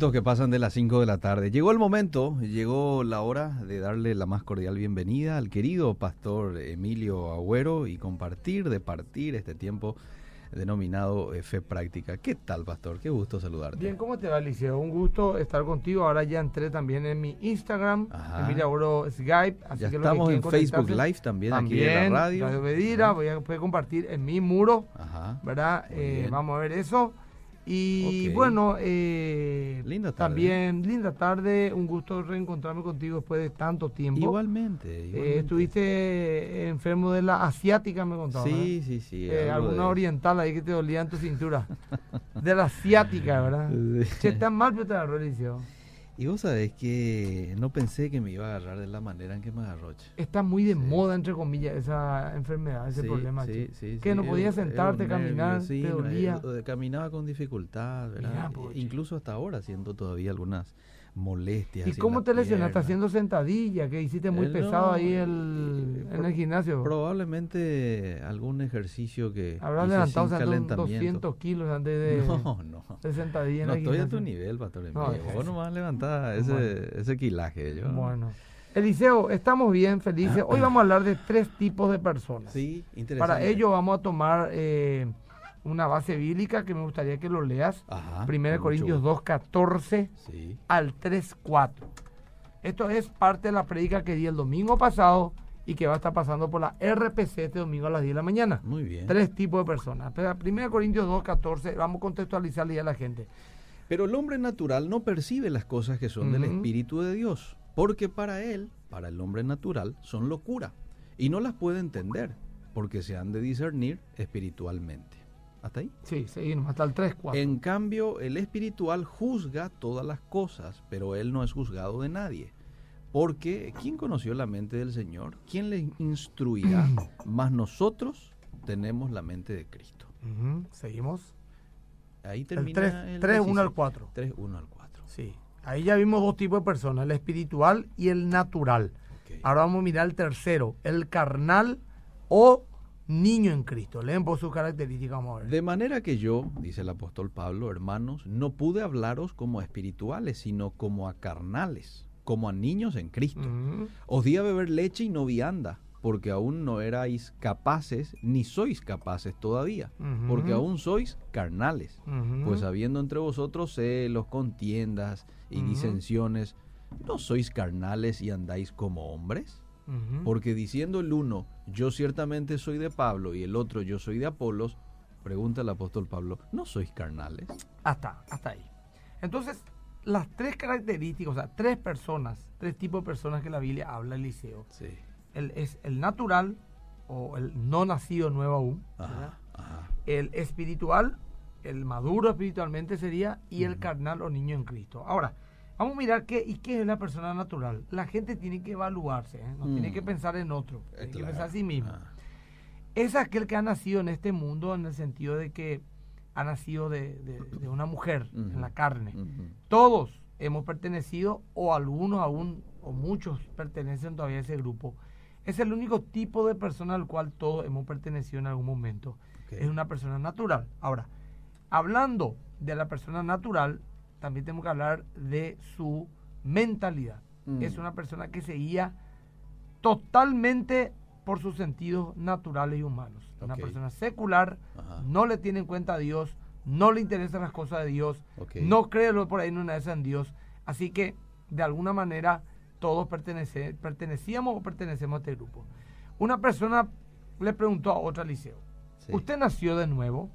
Minutos que pasan de las 5 de la tarde. Llegó el momento, llegó la hora de darle la más cordial bienvenida al querido pastor Emilio Agüero y compartir, de partir este tiempo denominado eh, Fe Práctica. ¿Qué tal, pastor? Qué gusto saludarte. Bien, ¿cómo te va, Liceo? Un gusto estar contigo. Ahora ya entré también en mi Instagram, Ajá. Emilio Agüero Skype. Así ya que estamos que en Facebook Live también, aquí en la radio. Radio voy a poder compartir en mi muro, Ajá. ¿verdad? Eh, vamos a ver eso. Y bueno, eh, Linda tarde. también linda tarde, un gusto reencontrarme contigo después de tanto tiempo. Igualmente, Eh, estuviste enfermo de la asiática, me contabas. Sí, sí, sí. Eh, alguna de- oriental ahí que te dolía en tu cintura. de la asiática, ¿verdad? Sí. Che, tan mal, pero te el liceo. Y vos sabés que no pensé que me iba a agarrar de la manera en que me agarró. che. Está muy de Sí. moda, entre comillas, esa enfermedad, ese Sí, problema. sí, que no era- podías era sentarte, nervio, caminar, te dolía. eh, caminaba con dificultad, ¿verdad? Mirá. Incluso hasta ahora siento todavía algunas molestias. ¿Y cómo te lesionaste haciendo sentadilla? Que hiciste muy Eh, pesado no, ahí eh, el, en el gimnasio. Probablemente algún ejercicio que Habrás levantado sin calentamiento. 200 kilos antes de, No, no. de sentadilla en No el estoy a tu nivel, pastor No, es- Vos nomás levantás ese, Bueno. ese quilaje. Yo, Bueno. Eliseo, estamos bien, felices. Hoy vamos a hablar de tres tipos de personas. Sí, interesante. Para ello vamos a tomar eh, una base bíblica que me gustaría que lo leas. Ajá, 1 con Corintios mucho 2, 14 Sí. al 3, 4. Esto es parte de la predica que di el domingo pasado y que va a estar pasando por la RPC este domingo a las 10 de la mañana. Muy bien. Tres tipos de personas. Pero 1 Corintios 2, 14, vamos a contextualizarle ya a la gente. Pero el hombre natural no percibe las cosas que son del. Espíritu de Dios, porque para él, para el hombre natural, son locura, y no las puede entender, porque se han de discernir espiritualmente. ¿Hasta ahí? Sí, seguimos hasta el 3, 4. En cambio, el espiritual juzga todas las cosas, pero él no es juzgado de nadie. Porque, ¿quién conoció la mente del Señor? ¿Quién le instruirá? Mas nosotros tenemos la mente de Cristo. Ujú, Seguimos. Ahí El termina 3, el 3 1 al decisivo. 4. 3, 1 al 4. Sí. Ahí ya vimos dos tipos de personas, el espiritual y el natural. Ok. Ahora vamos a mirar el tercero, el carnal o niño en Cristo. Leen por sus características, vamos a ver. De manera que yo, dice el apóstol Pablo, hermanos, no pude hablaros como a espirituales, sino como a carnales, como a niños en Cristo. Ujú. Os di a beber leche y no vianda, porque aún no erais capaces, ni sois capaces todavía, porque aún sois carnales. Pues habiendo entre vosotros celos, contiendas y disensiones, ¿no sois carnales y andáis como hombres? Porque diciendo el uno, yo ciertamente soy de Pablo, y el otro, yo soy de Apolos, pregunta el apóstol Pablo, ¿no sois carnales? Hasta, hasta ahí. Entonces, las tres características, o sea, tres personas, tres tipos de personas que la Biblia habla, Eliseo. Sí. El, es el natural o el no nacido nuevo aún. Ajá, ajá. El espiritual, el maduro espiritualmente sería, y el carnal o niño en Cristo. Ahora, vamos a mirar qué y qué es la persona natural. La gente tiene que evaluarse, ¿eh? no tiene Mm. que pensar en otro, Eh, tiene que pensar a sí mismo. Ah, Es aquel que ha nacido en este mundo en el sentido de que ha nacido de, de- de una mujer en la carne. Todos hemos pertenecido, o algunos aún, o muchos pertenecen todavía a ese grupo. Es el único tipo de persona al cual todos hemos pertenecido en algún momento. Es una persona natural. Ahora, hablando de la persona natural, también tenemos que hablar de su mentalidad. Mm. Es una persona que se guía totalmente por sus sentidos naturales y humanos. Una persona secular, Ajá. no le tiene en cuenta a Dios, no le interesan las cosas de Dios, no cree lo por ahí en una vez en Dios. Así que, de alguna manera, todos pertenece, pertenecíamos o pertenecemos a este grupo. Una persona le preguntó a otra liceo, Sí. ¿usted nació de nuevo?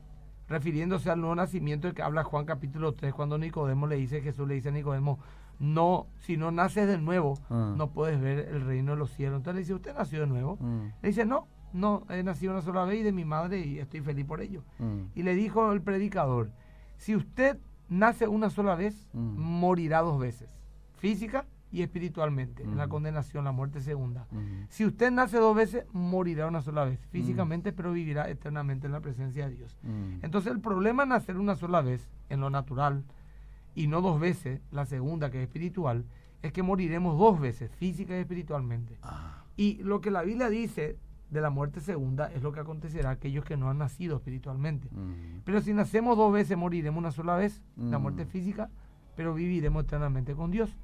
Refiriéndose al nuevo nacimiento del que habla Juan capítulo 3, cuando Nicodemo le dice, Jesús le dice a Nicodemo, no, si no naces de nuevo, Ah. no puedes ver el reino de los cielos. Entonces le dice, ¿usted nació de nuevo? Mm, Le dice, no, no, he nacido una sola vez y de mi madre y estoy feliz por ello. mm. Y le dijo el predicador, si usted nace una sola vez, morirá dos veces, física y espiritualmente, en la condenación, la muerte segunda. Si usted nace dos veces, morirá una sola vez, físicamente, pero vivirá eternamente en la presencia de Dios. Entonces el problema es nacer una sola vez, en lo natural, y no dos veces, la segunda que es espiritual, es que moriremos dos veces, física y espiritualmente. Ah, Y lo que la Biblia dice de la muerte segunda es lo que acontecerá a aquellos que no han nacido espiritualmente. Pero si nacemos dos veces, moriremos una sola vez, la muerte física, pero viviremos eternamente con Dios.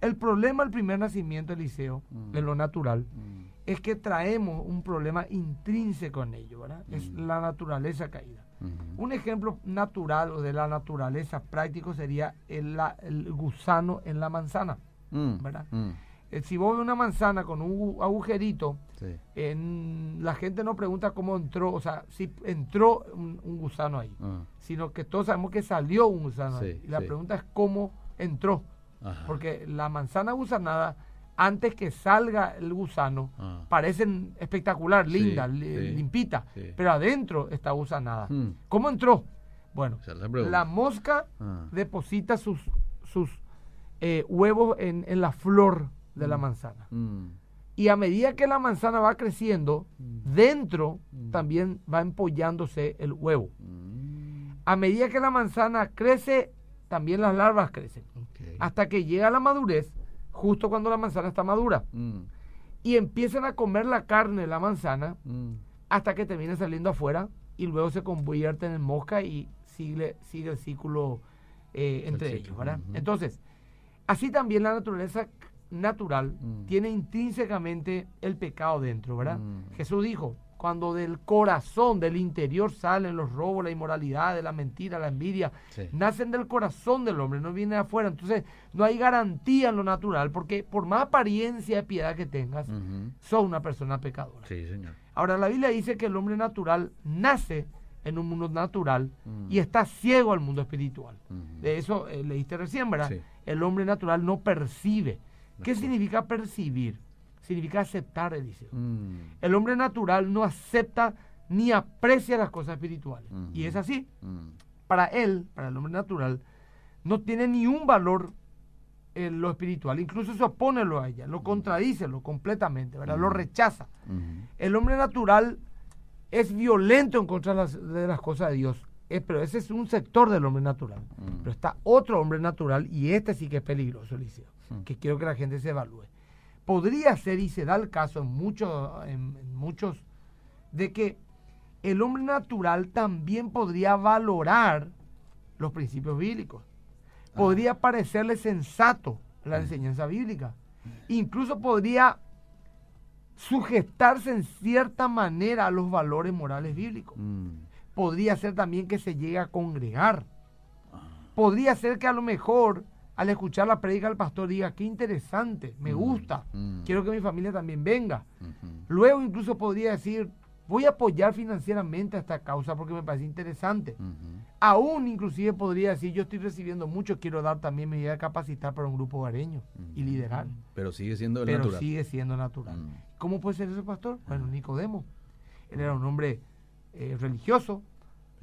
El problema del primer nacimiento, Eliseo, Mm. de lo natural, Mm. es que traemos un problema intrínseco en ello, ¿verdad? Es Mm. la naturaleza caída. Ujú. Un ejemplo natural o de la naturaleza práctico sería el, la- el gusano en la manzana. ¿verdad? Eh, si vos ves una manzana con un gu- agujerito, Sí. en, la gente no pregunta cómo entró, o sea, si entró un, un gusano ahí, Ah. sino que todos sabemos que salió un gusano Sí, ahí. Y la sí. pregunta es cómo entró, Ajá. porque la manzana gusanada, antes que salga el gusano, Ah. parecen espectacular, Sí, linda, li- sí, limpita, sí. pero adentro está gusanada. Mm. ¿Cómo entró? Bueno, la la mosca Ah. deposita sus, sus eh, huevos en, en la flor de la Mm. manzana. Mm. Y a medida que la manzana va creciendo, Mm. dentro también va empollándose el huevo. A medida que la manzana crece, también las larvas crecen. Hasta que llega la madurez, justo cuando la manzana está madura. Mm. Y empiezan a comer la carne de la manzana Mm. hasta que termina saliendo afuera y luego se convierten en mosca y sigue, sigue el ciclo eh, entre El ellos, ¿verdad? Entonces, así también la naturaleza natural Mm. tiene intrínsecamente el pecado dentro, ¿verdad? Jesús dijo, cuando del corazón, del interior salen los robos, la inmoralidad, la mentira, la envidia, Sí. nacen del corazón del hombre, no vienen de afuera. Entonces, no hay garantía en lo natural, porque por más apariencia de piedad que tengas, sos una persona pecadora. Sí, señor. Ahora, la Biblia dice que el hombre natural nace en un mundo natural y está ciego al mundo espiritual. De eso eh, leíste recién, ¿verdad? Sí. El hombre natural no percibe. ¿Qué significa percibir? Significa aceptar, Eliseo. Mm. El hombre natural no acepta ni aprecia las cosas espirituales. Y es así. Mm. Para él, para el hombre natural, no tiene ni un valor en lo espiritual. Incluso se opone a ella, lo contradice lo completamente, ¿verdad? Lo rechaza. El hombre natural es violento en contra de las, de las cosas de Dios. Eh, pero ese es un sector del hombre natural. Mm. Pero está otro hombre natural y este sí que es peligroso, Eliseo. Mm. Que quiero que la gente se evalúe. Podría ser, y se da el caso en, muchos en, en muchos, de que el hombre natural también podría valorar los principios bíblicos. Podría parecerle sensato la enseñanza bíblica. Incluso podría sujetarse en cierta manera a los valores morales bíblicos. Mm. Podría ser también que se llegue a congregar. Ah. Podría ser que a lo mejor al escuchar la prédica del pastor diga, qué interesante, me Mm, gusta, mm. quiero que mi familia también venga. Luego incluso podría decir, voy a apoyar financieramente a esta causa porque me parece interesante. Aún inclusive podría decir, yo estoy recibiendo mucho, quiero dar también mi idea de capacitar para un grupo hogareño y liderar. Pero sigue siendo Pero natural. sigue siendo natural. Mm. ¿Cómo puede ser ese pastor? Bueno, Nicodemo. Él era un hombre eh, religioso,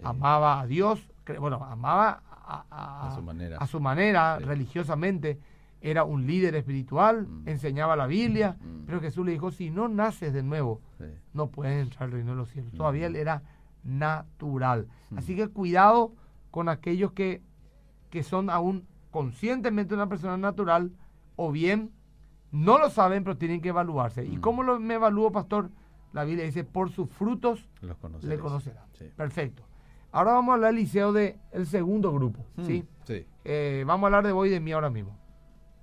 amaba a Dios, bueno, amaba a, a- A su manera. a su manera, Sí. religiosamente. Era un líder espiritual, Mm. enseñaba la Biblia, Mm. pero Jesús le dijo, si no naces de nuevo, Sí. no puedes entrar al reino de los cielos. Todavía Mm. él era natural. Mm. Así que cuidado con aquellos que, que son aún conscientemente una persona natural o bien no lo saben, pero tienen que evaluarse. ¿Y Mm. cómo lo, me evalúo, pastor? La Biblia dice, por sus frutos Los le. Sí. Perfecto. Ahora vamos a hablar, Liceo, del segundo grupo. ¿sí? Mm. Sí. Eh, vamos a hablar de vos y de mí ahora mismo.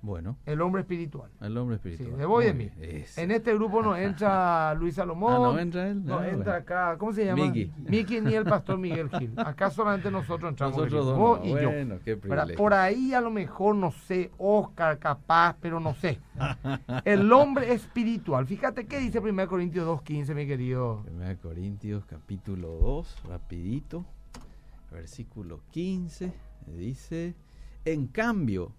Bueno, El hombre espiritual. el hombre Sí, espiritual. de vos y de mí. En este grupo no entra Luis Salomón. Ah, ¿no entra él? No, Ah, entra acá, ¿cómo se llama? Miki. Miki ni el pastor Miguel Gil. Acá solamente nosotros entramos. Nosotros dos. Vos no. y yo. Bueno, qué ¿verdad? privilegio. Por ahí a lo mejor, no sé, Oscar capaz, pero no sé. El hombre espiritual. Fíjate qué dice 1 Corintios 2.15, mi querido. 1 Corintios capítulo 2, rapidito, versículo 15, dice, en cambio,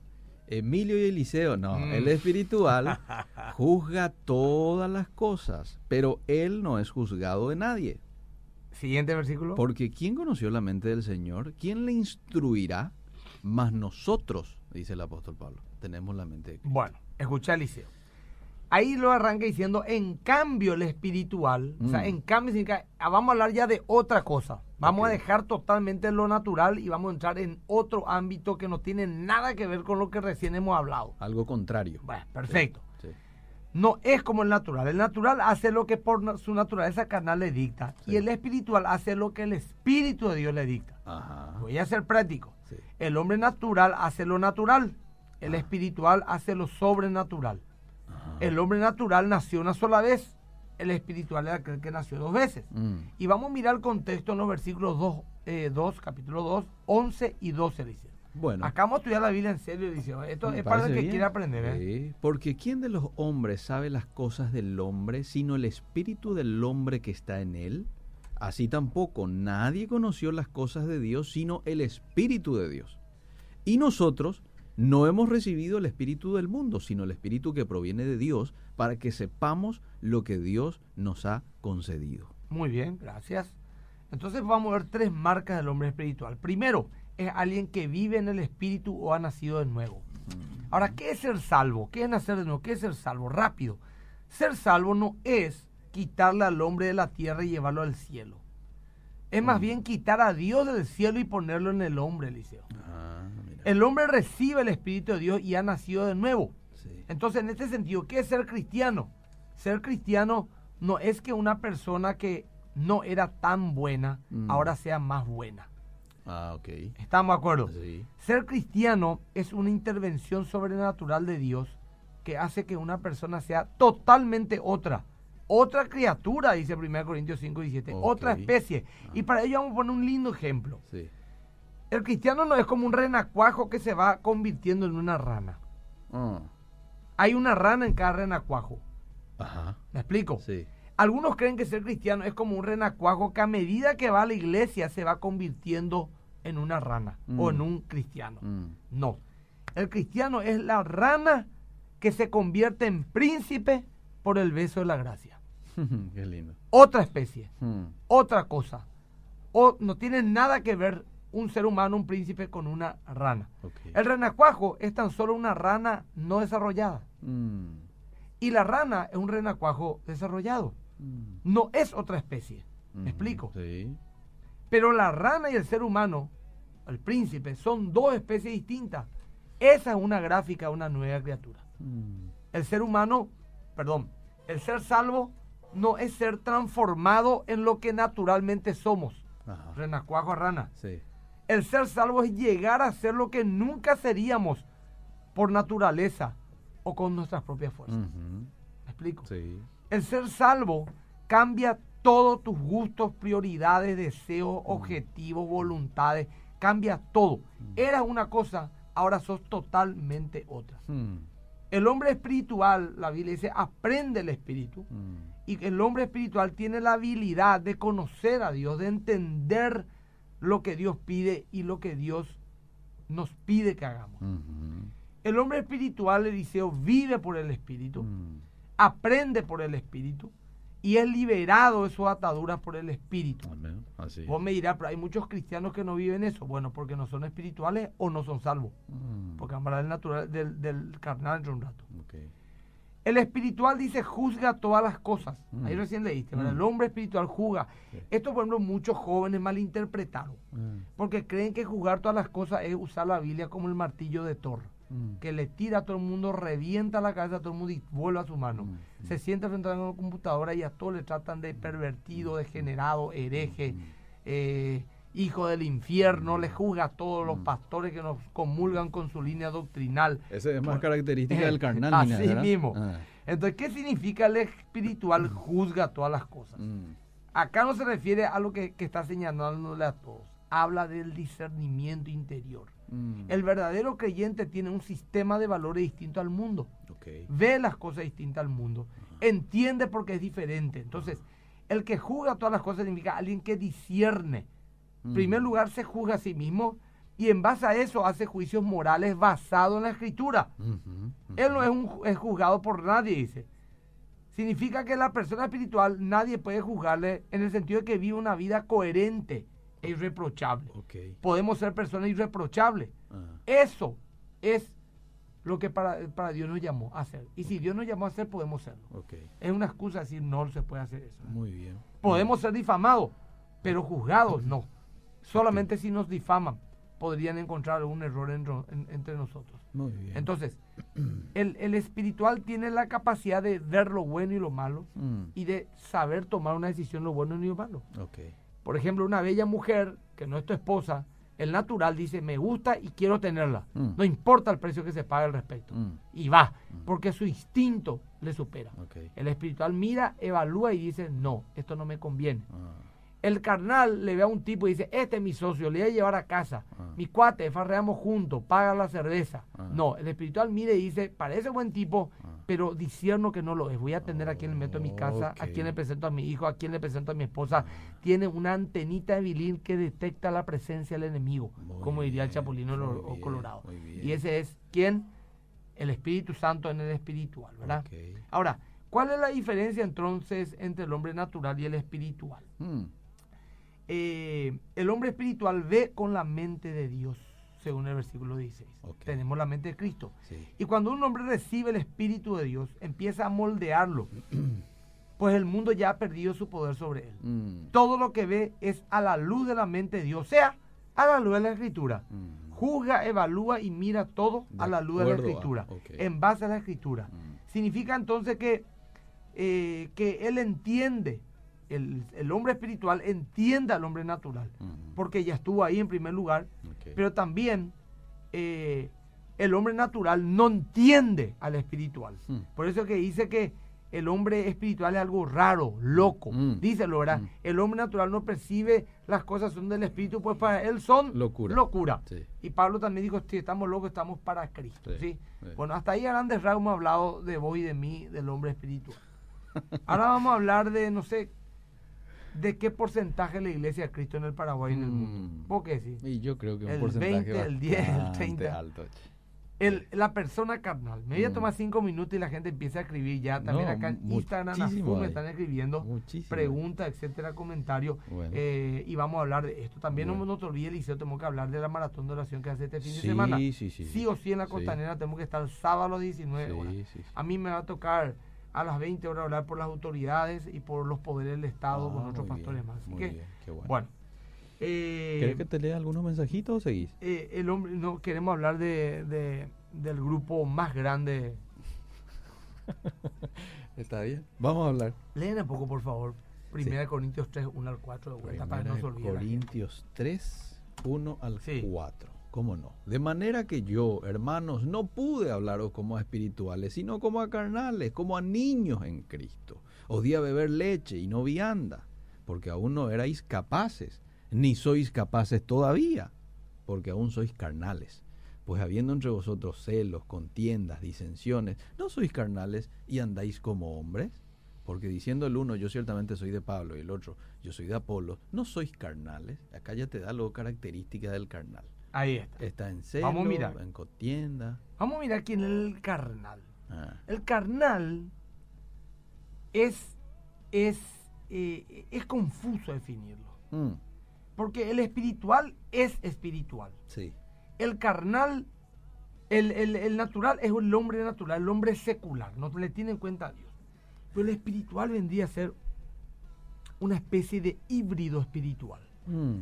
Emilio y Eliseo, no, Mm. el espiritual juzga todas las cosas, pero él no es juzgado de nadie. Siguiente versículo. Porque ¿quién conoció la mente del Señor? ¿Quién le instruirá? Más nosotros, dice el apóstol Pablo, tenemos la mente de Cristo. Bueno, escucha Eliseo. Ahí lo arranca diciendo, en cambio el espiritual, o sea, Mm. en cambio significa, ah, vamos a hablar ya de otra cosa. Vamos a dejar totalmente lo natural y vamos a entrar en otro ámbito que no tiene nada que ver con lo que recién hemos hablado. Algo contrario. Bueno, perfecto. Sí. No es como el natural. El natural hace lo que por su naturaleza carnal le dicta. Sí. Y el espiritual hace lo que el Espíritu de Dios le dicta. Ajá. Voy a ser práctico. El hombre natural hace lo natural, el Ah. espiritual hace lo sobrenatural. El hombre natural nació una sola vez, el espiritual era aquel que nació dos veces. Mm. Y vamos a mirar el contexto en los versículos 2, eh, 2 capítulo 2, 11 y 12, dice. Bueno. Acá vamos a estudiar la Biblia en serio, dice. Esto es para el que bien. quiere aprender. ¿eh? Sí, Porque ¿quién de los hombres sabe las cosas del hombre sino el espíritu del hombre que está en él? Así tampoco nadie conoció las cosas de Dios sino el espíritu de Dios. Y nosotros no hemos recibido el espíritu del mundo, sino el espíritu que proviene de Dios, para que sepamos lo que Dios nos ha concedido. Muy bien, gracias. Entonces vamos a ver tres marcas del hombre espiritual. Primero, es alguien que vive en el espíritu o ha nacido de nuevo. Ahora, ¿qué es ser salvo? ¿Qué es nacer de nuevo? ¿Qué es ser salvo? Rápido. Ser salvo no es quitarle al hombre de la tierra y llevarlo al cielo. Es más bien quitar a Dios del cielo y ponerlo en el hombre, Eliseo. Ah. El hombre recibe el Espíritu de Dios y ha nacido de nuevo. Sí. Entonces, en este sentido, ¿qué es ser cristiano? Ser cristiano no es que una persona que no era tan buena Mm. ahora sea más buena. Ah, ok. ¿Estamos de acuerdo? Sí. Ser cristiano es una intervención sobrenatural de Dios que hace que una persona sea totalmente otra. Otra criatura, dice 1 Corintios 5, 17. Ok. Otra especie. Y para ello vamos a poner un lindo ejemplo. Sí. El cristiano no es como un renacuajo que se va convirtiendo en una rana. Ah, Hay una rana en cada renacuajo. Ajá. ¿Me explico? Sí. Algunos creen que ser cristiano es como un renacuajo que a medida que va a la iglesia se va convirtiendo en una rana Mm. o en un cristiano. Mm. No. El cristiano es la rana que se convierte en príncipe por el beso de la gracia. Qué lindo. Otra especie, Mm. otra cosa. O no tiene nada que ver un ser humano, un príncipe con una rana. El renacuajo es tan solo una rana no desarrollada. Mm. Y la rana es un renacuajo desarrollado. Mm. No es otra especie. ¿Me Ujú, explico? Sí. Pero la rana y el ser humano, el príncipe, son dos especies distintas. Esa es una gráfica de una nueva criatura. Mm. El ser humano, perdón, el ser salvo no es ser transformado en lo que naturalmente somos. Ajá. Renacuajo a rana. Sí. El ser salvo es llegar a ser lo que nunca seríamos por naturaleza o con nuestras propias fuerzas. ¿Me explico? Sí. El ser salvo cambia todos tus gustos, prioridades, deseos, objetivos, voluntades. Cambia todo. Eras una cosa, ahora sos totalmente otra. Mm. El hombre espiritual, la Biblia dice, aprende el espíritu. Mm. Y el hombre espiritual tiene la habilidad de conocer a Dios, de entender lo que Dios pide y lo que Dios nos pide que hagamos. El hombre espiritual, Eliseo, vive por el espíritu Mm. aprende por el Espíritu y es liberado de sus ataduras por el Espíritu. Amén. Así. Vos me dirás, pero hay muchos cristianos que no viven eso. Bueno, porque no son espirituales o no son salvos. Mm. Porque hablar del, natural, del, del carnal dentro de un rato. Ok. El espiritual dice juzga todas las cosas. Ahí Mm. recién leíste, ¿verdad? Mm. El hombre espiritual juzga. Sí. Esto, por ejemplo, muchos jóvenes malinterpretaron. Mm. Porque creen que juzgar todas las cosas es usar la Biblia como el martillo de Thor. Mm. que le tira a todo el mundo, revienta la cabeza a todo el mundo y vuelve a su mano. Se sienta frente a una computadora y a todos le tratan de pervertido, degenerado, hereje, eh, hijo del infierno, le juzga a todos los Mm. pastores que nos comulgan con su línea doctrinal. Esa es más Bueno, característica del carnal. Así ¿verdad? mismo. Ah. Entonces, ¿qué significa el espiritual juzga todas las cosas? Mm. Acá no se refiere a lo que, que está señalándole a todos. Habla del discernimiento interior. Mm. El verdadero creyente tiene un sistema de valores distinto al mundo. Ve las cosas distintas al mundo. Entiende porque es diferente. Entonces, el que juzga todas las cosas significa alguien que discierne. En Mm. primer lugar, se juzga a sí mismo y en base a eso hace juicios morales basados en la escritura. Él no es, un, es juzgado por nadie, dice. Significa que la persona espiritual nadie puede juzgarle en el sentido de que vive una vida coherente e irreprochable. Podemos ser personas irreprochables. Ah. Eso es lo que para, para Dios nos llamó a hacer. Y si Dios nos llamó a hacer, podemos serlo. Ok. Es una excusa decir no se puede hacer eso. Muy bien. Podemos ser difamados, pero juzgados no. Solamente si nos difaman podrían encontrar algún error en- en- entre nosotros. Muy bien. Entonces, el, el espiritual tiene la capacidad de ver lo bueno y lo malo Mm. y de saber tomar una decisión lo bueno y lo malo. Ok. Por ejemplo, una bella mujer, que no es tu esposa, El natural dice, me gusta y quiero tenerla. Mm. No importa el precio que se pague al respecto. Mm. Y va, porque su instinto le supera. Ok. El espiritual mira, evalúa y dice, no, esto no me conviene. Ah, El carnal le ve a un tipo y dice, este es mi socio, le voy a llevar a casa. Ah. Mi cuate, farreamos juntos, paga la cerveza. Ah. No, el espiritual mire y dice, parece buen tipo, Ah. pero disierno que no lo es. Voy a atender a quién le meto en mi casa, a Ok. quién le presento a mi hijo, a quién le presento a mi esposa. Tiene una antenita de vilín que detecta la presencia del enemigo, Muy como diría el chapulino o bien, colorado. Y ese es quién? El Espíritu Santo en el espiritual, ¿verdad? Ahora, ¿cuál es la diferencia entonces entre el hombre natural y el espiritual? Mm, Eh, el hombre espiritual ve con la mente de Dios, según el versículo 16. Ok. Tenemos la mente de Cristo. sí. Y cuando un hombre recibe el Espíritu de Dios, empieza a moldearlo, pues el mundo ya ha perdido su poder sobre él. Mm, Todo lo que ve es a la luz de la mente de Dios, o sea, a la luz de la Escritura. mm, Juzga, evalúa y mira todo De a la luz de la a- Escritura, en base a la Escritura. mm, Significa entonces que, eh, que él entiende, el, el hombre espiritual entiende al hombre natural, porque ya estuvo ahí en primer lugar, pero también eh, el hombre natural no entiende al espiritual. Mm. Por eso que dice que el hombre espiritual es algo raro, loco. Mm. Díselo, ¿verdad? Mm. El hombre natural no percibe las cosas son del espíritu, pues para él son Locura. locura. Sí. Y Pablo también dijo, si estamos locos, estamos para Cristo. Sí, ¿sí? sí. Bueno, hasta ahí a grandes rasgos hemos hablado de vos y de mí, del hombre espiritual. Ahora vamos a hablar de, no sé, de qué porcentaje la iglesia de Cristo en el Paraguay y en el mundo. Mm. ¿Vos qué decís? Y yo creo que un El porcentaje 20, el 10, el bastante 30. alto. El, la persona carnal. Me voy a Mm. tomar cinco minutos y la gente empieza a escribir ya. También No, acá en Instagram, me están escribiendo Muchísimo. preguntas, etcétera, comentarios. Bueno. eh, y vamos a hablar de esto. También Bueno. no, no te olvides, Liceo, tenemos que hablar de la maratón de oración que hace este fin Sí, de semana. sí, sí, sí. o sí en la Sí. costanera tenemos que estar sábado a las 19 Sí, horas. sí, sí. A mí me va a tocar a las 20 horas hablar por las autoridades y por los poderes del Estado con Ah, otros muy pastores bien, más. Así muy que, bien, qué bueno. bueno. eh, ¿Querés que te lea algunos mensajitos o seguís? eh, el hombre, no queremos hablar de, de- del grupo más grande. Está bien. Vamos a hablar. Leen un poco, por favor. Primera de Corintios 3, 1 al 4 de vuelta para que no se de olvide. la gente. Corintios 3, 1 al Sí. 4. ¿Cómo no? De manera que yo, hermanos, no pude hablaros como a espirituales, sino como a carnales, como a niños en Cristo. Os di a beber leche y no vianda, porque aún no erais capaces, ni sois capaces todavía, porque aún sois carnales. Pues habiendo entre vosotros celos, contiendas, disensiones, ¿no sois carnales y andáis como hombres? Porque diciendo el uno, yo ciertamente soy de Pablo, y el otro, yo soy de Apolo, ¿no sois carnales? Acá ya te da lo característica del carnal. Ahí está. Está en celo, Vamos a mirar. en contienda. Vamos a mirar quién es el carnal. Ah, El carnal es, es, eh, es confuso definirlo. mm, Porque el espiritual es espiritual. sí. El carnal, el, el- el natural es el hombre natural, el hombre secular, no le tiene en cuenta a Dios. Pero el espiritual vendría a ser una especie de híbrido espiritual, Mm,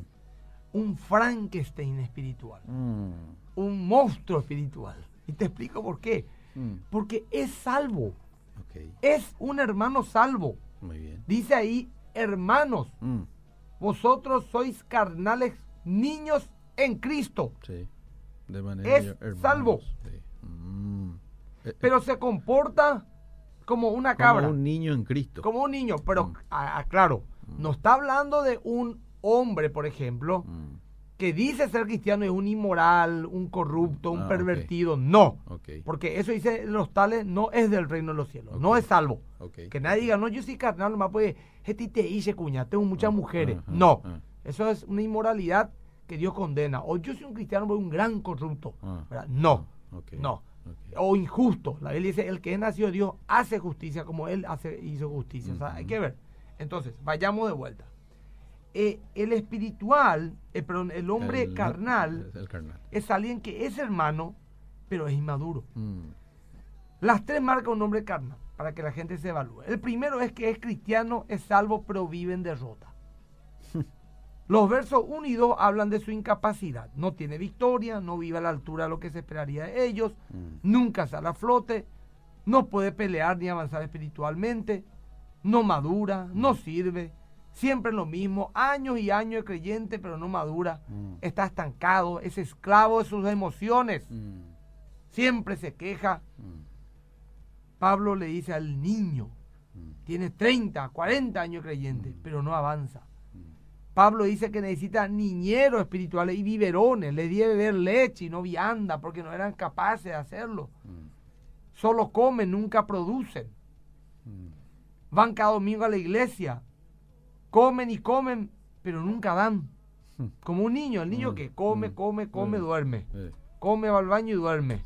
un Frankenstein espiritual, mm, un monstruo espiritual. Y te explico por qué. mm. Porque es salvo, es un hermano salvo. muy bien. Dice ahí, hermanos, Mm, vosotros sois carnales niños en Cristo. sí. De manera Es hermanos, salvo. sí. Eh, eh, pero se comporta como una como cabra, un niño en Cristo. como un niño, pero aclaro, no está hablando de un hombre, por ejemplo, Mm, que dice ser cristiano es un inmoral, un corrupto, un Ah, pervertido, no, porque eso dice los tales, no es del reino de los cielos, no es salvo. Que nadie diga, no, yo soy carnal, nomás pues, este te hice cuña, tengo muchas Ah, mujeres. no, eso es una inmoralidad que Dios condena. O yo soy un cristiano, pero un gran corrupto. Ah. No, no. O injusto. La Biblia dice, el que es nacido de Dios hace justicia como Él hace, hizo justicia. O sea, hay que ver. Entonces, vayamos de vuelta. Eh, el espiritual, eh, perdón, el hombre El- carnal El carnal. es alguien que es hermano, pero es inmaduro. Mm, Las tres marcan un hombre carnal, para que la gente se evalúe. El primero es que es cristiano, es salvo, pero vive en derrota. Los versos 1 y 2 hablan de su incapacidad. No tiene victoria, no vive a la altura de lo que se esperaría de ellos, mm, nunca sale a flote, no puede pelear ni avanzar espiritualmente, no madura, no sirve, siempre lo mismo, años y años de creyente, pero no madura, Mm. está estancado, es esclavo de sus emociones, Mm. siempre se queja. Mm. Pablo le dice al niño, tiene 30, 40 años de creyente, pero no avanza. Pablo dice que necesita niñeros espirituales y biberones, le dio beber leche y no vianda porque no eran capaces de hacerlo. Solo comen, nunca producen. Van cada domingo a la iglesia, comen y comen, pero nunca dan. Mm. Como un niño, el niño Mm, que come, mm, come, come, duerme. Come, va al baño y duerme.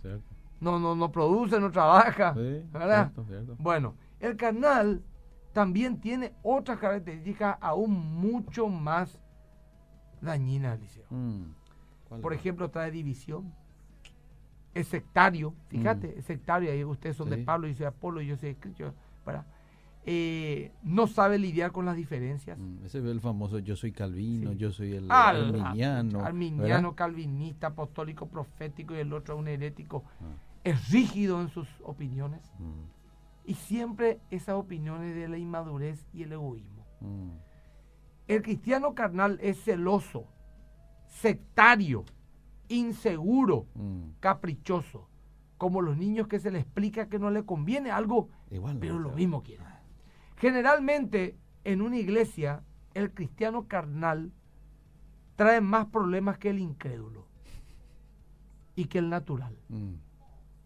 No, no, no produce, no trabaja. ¿verdad? Bueno, el carnal también tiene otras características aún mucho más dañinas. ¿Cuál Por ejemplo, trae división. Es sectario, fíjate, es sectario, ahí ustedes son de. Pablo, yo soy de Apolo, yo soy de Cristo, ¿verdad? Eh, no sabe lidiar con las diferencias. Mm, Ese es el famoso yo soy calvino, Sí. yo soy el Al- arminiano. arminiano, calvinista, apostólico, profético y el otro un herético. ¿verdad? Es rígido en sus opiniones Ah, mm, y siempre esas opiniones de la inmadurez y el egoísmo. mm, El cristiano carnal es celoso, sectario, inseguro, caprichoso, como los niños que se les explica que no le conviene algo, Igual no, pero lo mismo quieren. Generalmente en una iglesia el cristiano carnal trae más problemas que el incrédulo y que el natural. Mm.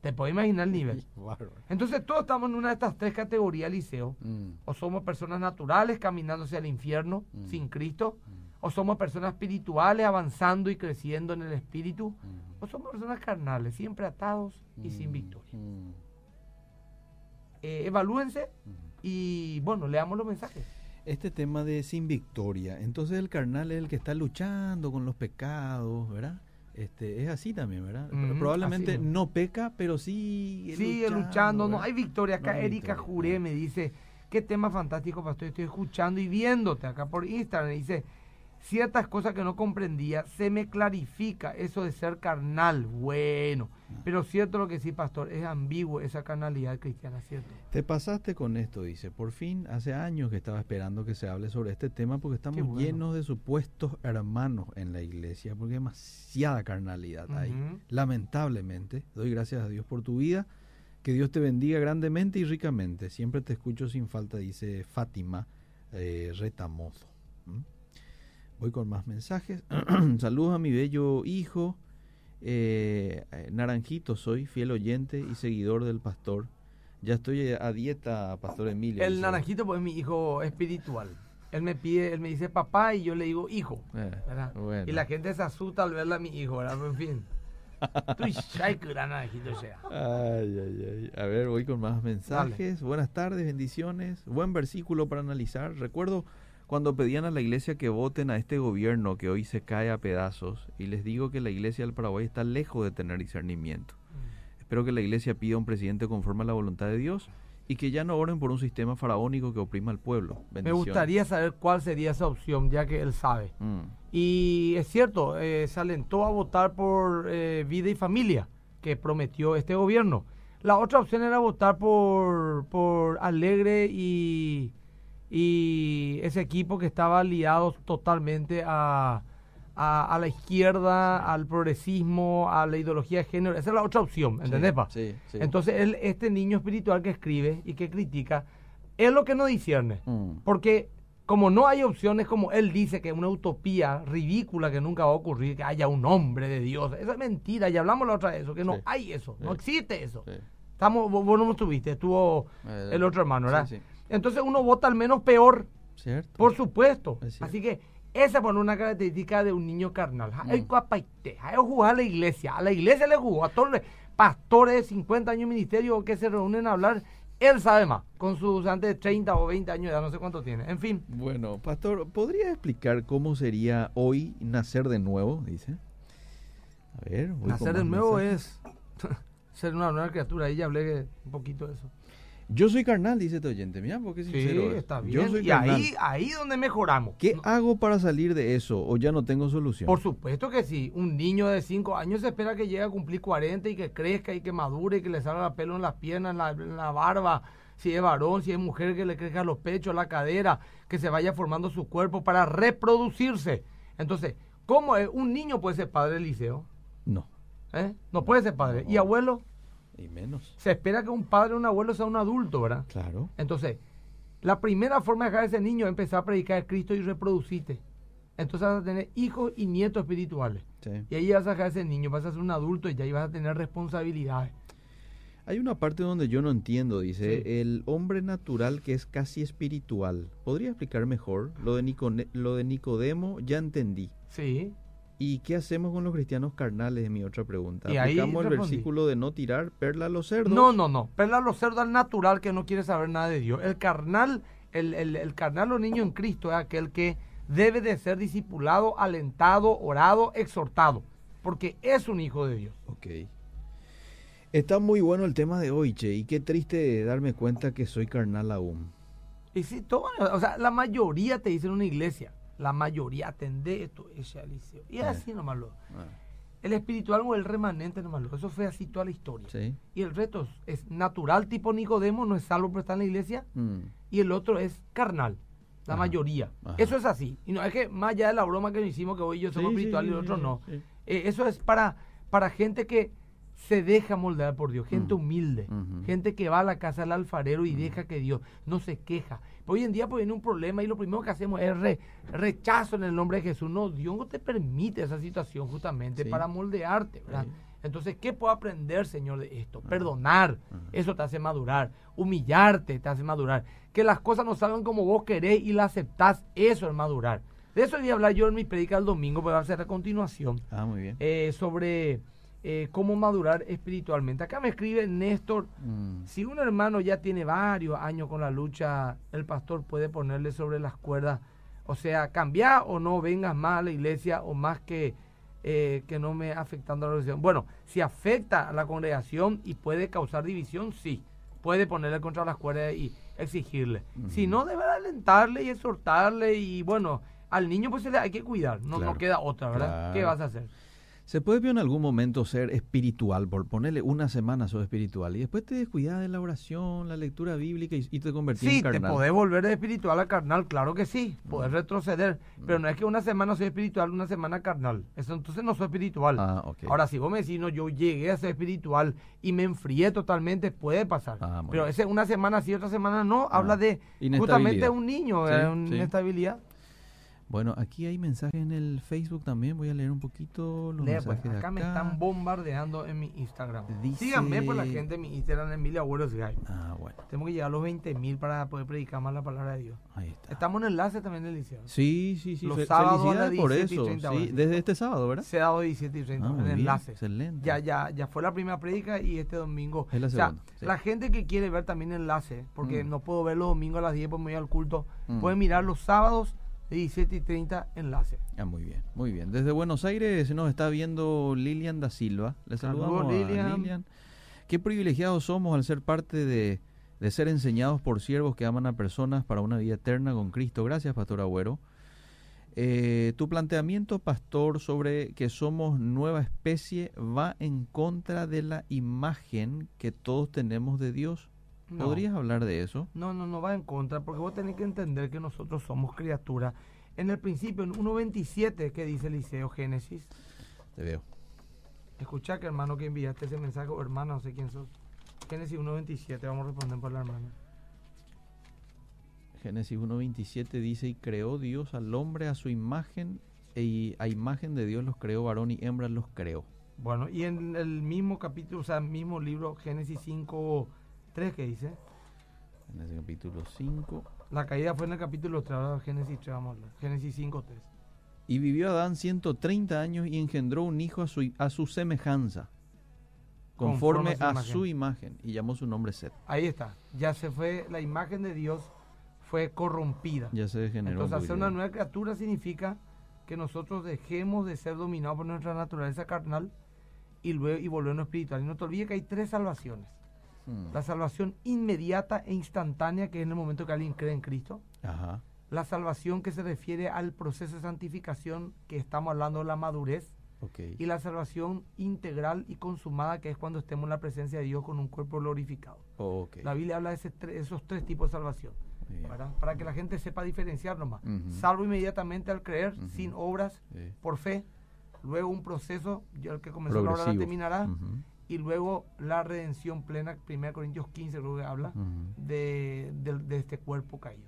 ¿Te puedes imaginar el nivel? Entonces todos estamos en una de estas tres categorías, Liceo. Mm, O somos personas naturales caminando hacia el infierno Mm. sin Cristo, o somos personas espirituales avanzando y creciendo en el espíritu, o somos personas carnales, siempre atados y sin victoria. Eh, evalúense. Y bueno, leamos los mensajes. Este tema de sin victoria, entonces el carnal es el que está luchando con los pecados, ¿verdad? Este, es así también, ¿verdad? Probablemente no peca, pero sí Sigue luchando, no hay victoria. Acá No hay Erika victoria, Juré no. me dice, qué tema fantástico, pastor, estoy escuchando y viéndote acá por Instagram. Me dice, ciertas cosas que no comprendía, se me clarifica eso de ser carnal. Bueno, Ah. pero cierto lo que sí, pastor, es ambiguo esa carnalidad cristiana, ¿cierto? Te pasaste con esto, dice. Por fin, hace años que estaba esperando que se hable sobre este tema porque estamos bueno. llenos de supuestos hermanos en la iglesia, porque hay demasiada carnalidad ahí. Lamentablemente, doy gracias a Dios por tu vida. Que Dios te bendiga grandemente y ricamente. Siempre te escucho sin falta, dice Fátima eh, Retamozo. ¿Mm? Voy con más mensajes. Saludos a mi bello hijo. Eh, Naranjito, soy fiel oyente y seguidor del pastor. Ya estoy a dieta, Pastor Emilio. El dice. naranjito pues es mi hijo espiritual. Él me pide, él me dice papá y yo le digo hijo. Eh. Y la gente se asusta al verla a mi hijo, ¿verdad? Pero en fin. Ay, ay, ay. A ver, voy con más mensajes. Buenas tardes, bendiciones. Buen versículo para analizar. Recuerdo cuando pedían a la iglesia que voten a este gobierno que hoy se cae a pedazos y les digo que la iglesia del Paraguay está lejos de tener discernimiento. Espero que la iglesia pida un presidente conforme a la voluntad de Dios y que ya no oren por un sistema faraónico que oprima al pueblo. Me gustaría saber cuál sería esa opción, ya que él sabe. Mm, Y es cierto, eh, se alentó a votar por eh, vida y familia, que prometió este gobierno. La otra opción era votar por, por Alegre y, y ese equipo que estaba liado totalmente a, a, a la izquierda, al progresismo, a la ideología de género. Esa es la otra opción, ¿entendés, sí, pa? Sí, sí. Entonces, él, este niño espiritual que escribe y que critica, es lo que no discierne. Mm, Porque como no hay opciones, como él dice, que es una utopía ridícula que nunca va a ocurrir, que haya un hombre de Dios. Esa es mentira, y hablamos la otra vez, eso, que no hay eso, no existe eso. Estamos, vos, vos no estuviste, estuvo Eh, el otro hermano, ¿verdad? Entonces uno vota al menos peor, ¿Cierto? por supuesto. Así que esa es una característica de un niño carnal. Mm. Hay que jugar a la iglesia. A la iglesia le jugó, a todos los pastores de 50 años de ministerio que se reúnen a hablar. Él sabe más, con sus antes de 30 o 20 años de edad, no sé cuánto tiene. En fin, Bueno, pastor, ¿podría explicar cómo sería hoy nacer de nuevo? Dice. A ver, nacer de nuevo mensajes. es ser una nueva criatura. Ahí ya hablé un poquito de eso. Yo soy carnal, dice este oyente. Mira, porque Sí, sincero. es. está Yo bien. soy Y carnal. ahí, ahí donde mejoramos. ¿Qué No, hago para salir de eso? ¿O ya no tengo solución? Por supuesto que sí. Un niño de 5 años se espera que llegue a cumplir 40 y que crezca y que madure y que le salga pelo en las piernas, en la, en la barba. si es varón, si es mujer, que le crezca los pechos, la cadera, que se vaya formando su cuerpo para reproducirse. Entonces, ¿cómo es? un niño puede ser padre Eliseo? No. ¿Eh? No puede ser padre. ¿Y abuelo? Y menos. Se espera que un padre o un abuelo sea un adulto, ¿verdad? Claro. Entonces, la primera forma de dejar a ese niño es empezar a predicar a Cristo y reproducirte. Entonces vas a tener hijos y nietos espirituales. Y ahí vas a dejar a ese niño, vas a ser un adulto y ya ahí vas a tener responsabilidades. Hay una parte donde yo no entiendo, dice, el hombre natural que es casi espiritual. ¿Podría explicar mejor? Lo de, lo de Nicodemo ya entendí. Sí. ¿Y qué hacemos con los cristianos carnales? Es mi otra pregunta. Y ¿Aplicamos el versículo de no tirar perla a los cerdos? No, no, no. Perla a los cerdos al natural que no quiere saber nada de Dios. El carnal, el, el, el carnal o niño en Cristo es aquel que debe de ser discipulado, alentado, orado, exhortado. Porque es un hijo de Dios. Ok. Está muy bueno el tema de hoy, Che, y qué triste darme cuenta que soy carnal aún. Y sí, todo, o sea, la mayoría te dice en una iglesia, la mayoría atende esto, ese liceo. Y es así nomás lo. Ah. El espiritual o el remanente nomás lo. Eso fue así toda la historia. Y el resto es, natural, tipo Nicodemo, no es salvo por estar en la iglesia. Mm. Y el otro es carnal, la mayoría. Eso es así. Y no es que más allá de la broma que nos hicimos, que hoy yo somos espiritual y el otro no. Eh, eso es para, para gente que se deja moldear por Dios, gente humilde, gente que va a la casa del alfarero y deja que Dios no se queja. Hoy en día pues viene un problema y lo primero que hacemos es rechazo en el nombre de Jesús. No, Dios no te permite esa situación justamente para moldearte, ¿verdad? Entonces, ¿qué puedo aprender, Señor, de esto? Perdonar, eso te hace madurar. Humillarte te hace madurar. Que las cosas no salgan como vos querés y las aceptás, eso es madurar. De eso voy a hablar yo en mi predica el domingo, pero va a ser a continuación. Ah, muy bien. Eh, sobre eh, cómo madurar espiritualmente. Acá me escribe Néstor, mm. si un hermano ya tiene varios años con la lucha, el pastor puede ponerle sobre las cuerdas, o sea, cambiar o no vengas más a la iglesia o más que, eh, que no me afectando a la religión. Bueno, si afecta a la congregación y puede causar división, sí, puede ponerle contra las cuerdas y exigirle. Si no, debe alentarle y exhortarle y bueno, al niño pues se le hay que cuidar, no, no queda otra, ¿verdad? ¿Qué vas a hacer? ¿Se puede en algún momento ser espiritual, por ponerle una semana sos espiritual, y después te descuidas de la oración, la lectura bíblica y, te convertís en carnal? Sí, te podés volver de espiritual a carnal, claro que sí, podés mm. retroceder, pero no es que una semana soy espiritual, una semana carnal, eso entonces no soy espiritual. Ah, Ahora, si vos me decís, no, yo llegué a ser espiritual y me enfrié totalmente, puede pasar, ah, pero ese una semana sí, otra semana no, habla ah, de justamente un niño, sí, una inestabilidad. Bueno, aquí hay mensajes en el Facebook también. Voy a leer un poquito los pues, mensajes acá, acá. me están bombardeando en mi Instagram. Síganme por la gente en mi Instagram, Emilia Abuelos Guy. Ah, bueno. Tengo que llegar a los 20 mil para poder predicar más la palabra de Dios. Ahí está. Estamos en enlace también del liceo. Sí, sí, sí. Los sábados por eso. sí, desde este sábado, ¿verdad? Sábado 17 y 30, ah, en enlace. Excelente. Ya, ya, ya fue la primera predica y este domingo. Es la segunda. O sea, la gente que quiere ver también enlace, porque mm. no puedo ver los domingos a las 10 pues me voy al culto, mm. puede mirar los sábados 17 y 30 enlace. Ah, muy bien, muy bien. Desde Buenos Aires nos está viendo Lilian da Silva. Le saludamos Lilian. Qué privilegiados somos al ser parte de, ser enseñados por siervos que aman a personas para una vida eterna con Cristo. Gracias, Pastor Agüero. Eh, tu planteamiento, pastor, sobre que somos nueva especie va en contra de la imagen que todos tenemos de Dios. ¿Podrías hablar de eso? No, no, no va en contra, porque vos tenés que entender que nosotros somos criaturas. En el principio, en 1.27, ¿qué dice Eliseo Génesis? Te veo. Escucha que hermano que enviaste ese mensaje, o hermano, no sé quién sos. Génesis 1.27, vamos a responder por la hermana. Génesis 1.27 dice, y creó Dios al hombre a su imagen, y a imagen de Dios los creó, varón y hembra los creó. Bueno, y en el mismo capítulo, o sea, mismo libro, Génesis 5... 3 que dice. En ese capítulo 5. La caída fue en el capítulo 3, Génesis 3, vamos a Génesis 5, 3. Y vivió Adán 130 años y engendró un hijo a su, a su semejanza, conforme, a, su, imagen, y llamó su nombre Seth. Ahí está, ya se fue, la imagen de Dios fue corrompida. Ya se degeneró. Entonces, hacer una nueva criatura significa que nosotros dejemos de ser dominados por nuestra naturaleza carnal y, luego, y volvernos espiritual. Y no te olvides que hay tres salvaciones. La salvación inmediata e instantánea, que es en el momento que alguien cree en Cristo. La salvación que se refiere al proceso de santificación, que estamos hablando de la madurez. Y la salvación integral y consumada, que es cuando estemos en la presencia de Dios con un cuerpo glorificado. La Biblia habla de ese esos tres tipos de salvación, para que la gente sepa diferenciar nomás. Salvo inmediatamente al creer, sin obras, por fe, luego un proceso, ya el que comenzó la obra terminará. Y luego la redención plena, 1 Corintios 15 creo que habla, de, de- de este cuerpo caído.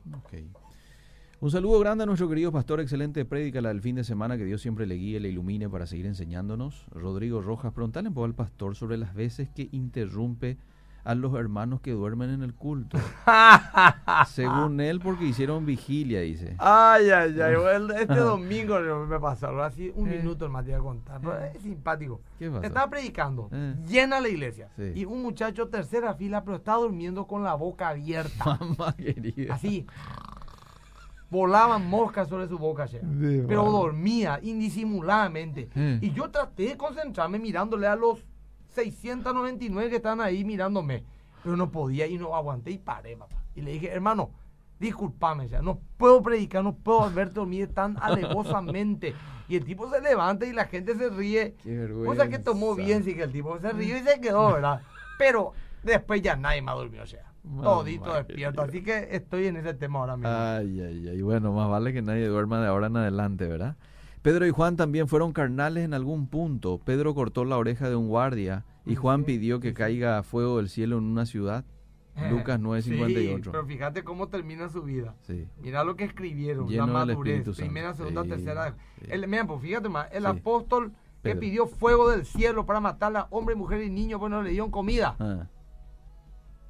Un saludo grande a nuestro querido pastor, excelente prédica la del fin de semana, que Dios siempre le guíe, le ilumine para seguir enseñándonos. Rodrigo Rojas, preguntale un poco al pastor sobre las veces que interrumpe a los hermanos que duermen en el culto. Según él, porque hicieron vigilia, dice. Ay, ay, ay. bueno, Este domingo me pasó algo así, un Eh. minuto iba a contar. pero es simpático. ¿Qué pasó? Estaba predicando, Eh. llena la iglesia. Sí. Y un muchacho tercera fila, pero está durmiendo con la boca abierta. Mamá querida. así. Volaban moscas sobre su boca, pero dormía indisimuladamente. Eh. Y yo traté de concentrarme mirándole a los 699 que están ahí mirándome. Pero no podía y no aguanté y paré, papá. Y le dije, hermano, discúlpame ya, no puedo predicar, no puedo verte dormir tan alevosamente. Y el tipo se levanta y la gente se ríe. Qué vergüenza. Cosa que tomó bien, sí que el tipo se rió y se quedó, ¿verdad? Pero después ya nadie más durmió, o sea. Mamá Todito despierto. Así que estoy en ese tema ahora mismo. Ay, ay, ay. Bueno, más vale que nadie duerma de ahora en adelante, ¿verdad? Pedro y Juan también fueron carnales en algún punto. Pedro cortó la oreja de un guardia y Juan pidió que caiga fuego del cielo en una ciudad. Lucas 9:58. Sí, pero fíjate cómo termina su vida. Sí. Mira lo que escribieron, Lleno la madurez, primera, segunda, Sí, tercera. El, mira, pues fíjate más, el apóstol que pidió fuego del cielo para matar a hombre, mujer y niño, pues no le dieron comida. Ah,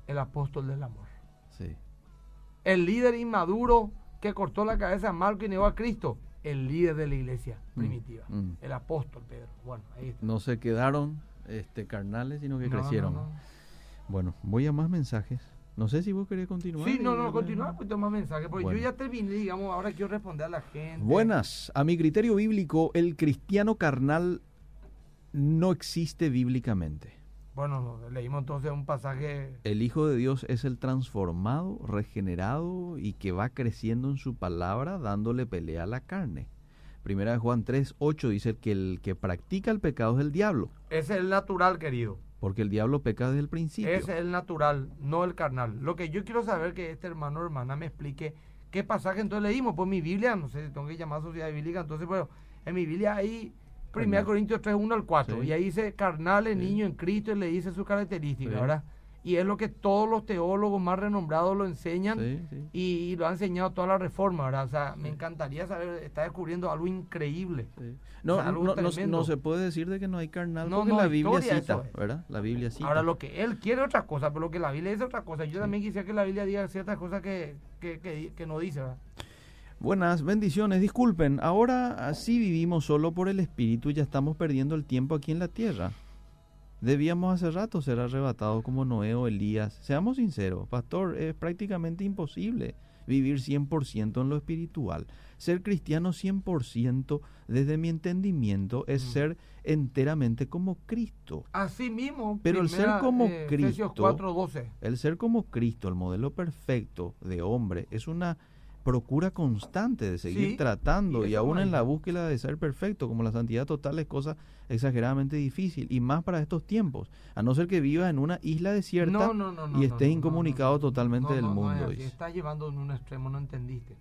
El apóstol del amor. sí. El líder inmaduro que cortó la cabeza a Marco y negó a Cristo. El líder de la iglesia Mm, primitiva. mm. El apóstol Pedro. Bueno, ahí está. No se quedaron este, carnales, sino que No, crecieron. no. Bueno, voy a más mensajes. No sé si vos querés continuar. Sí, no, no, continúa, un poquito más mensajes, porque Bueno. yo ya terminé, digamos, ahora quiero responder a la gente. Buenas. A mi criterio bíblico, el cristiano carnal no existe bíblicamente. Bueno, no, leímos entonces un pasaje El Hijo de Dios es el transformado, regenerado y que va creciendo en su palabra dándole pelea a la carne. Primera de Juan 3, 8 dice que el que practica el pecado es el diablo, Ese es el natural, querido. porque el diablo peca desde el principio. Ese es el natural, no el carnal. Lo que yo quiero saber es que este hermano o hermana me explique qué pasaje entonces leímos. Pues mi Biblia, no sé, tengo que llamar sociedad bíblica, entonces, pero en mi Biblia hay 1 Carnal. Corintios 3, 1 al 4, Sí. y ahí dice carnales, Sí. niño en Cristo, y le dice sus características, Sí. ¿verdad? Y es lo que todos los teólogos más renombrados lo enseñan. Y, y lo ha enseñado toda la reforma, ¿verdad? O sea, me encantaría saber, está descubriendo algo increíble. No, O sea, algo no, no- tremendo. no se puede decir de que no hay carnal, No, porque la Biblia cita, es. ¿verdad? La Biblia cita. Ahora, lo que él quiere es otra cosa, pero lo que la Biblia dice es otra cosa. Yo también quisiera que la Biblia diga ciertas cosas que, que, que, que no dice, ¿verdad? Buenas, bendiciones. Disculpen, ahora así vivimos solo por el Espíritu y ya estamos perdiendo el tiempo aquí en la tierra. Debíamos hace rato ser arrebatados como Noé o Elías. Seamos sinceros, pastor, es prácticamente imposible vivir 100% en lo espiritual. Ser cristiano 100% desde mi entendimiento es Mm. ser enteramente como Cristo. Así mismo, Pero el ser como Efesios Cristo- 4.12. El ser como Cristo, el modelo perfecto de hombre, es una procura constante de seguir Sí, tratando y y, aún en la búsqueda de ser perfecto, como la santidad total es cosa exageradamente difícil y más para estos tiempos, a no ser que vivas en una isla desierta No, no, no, y estés incomunicado totalmente del es mundo. dice. Estás llevando en un extremo, no entendiste.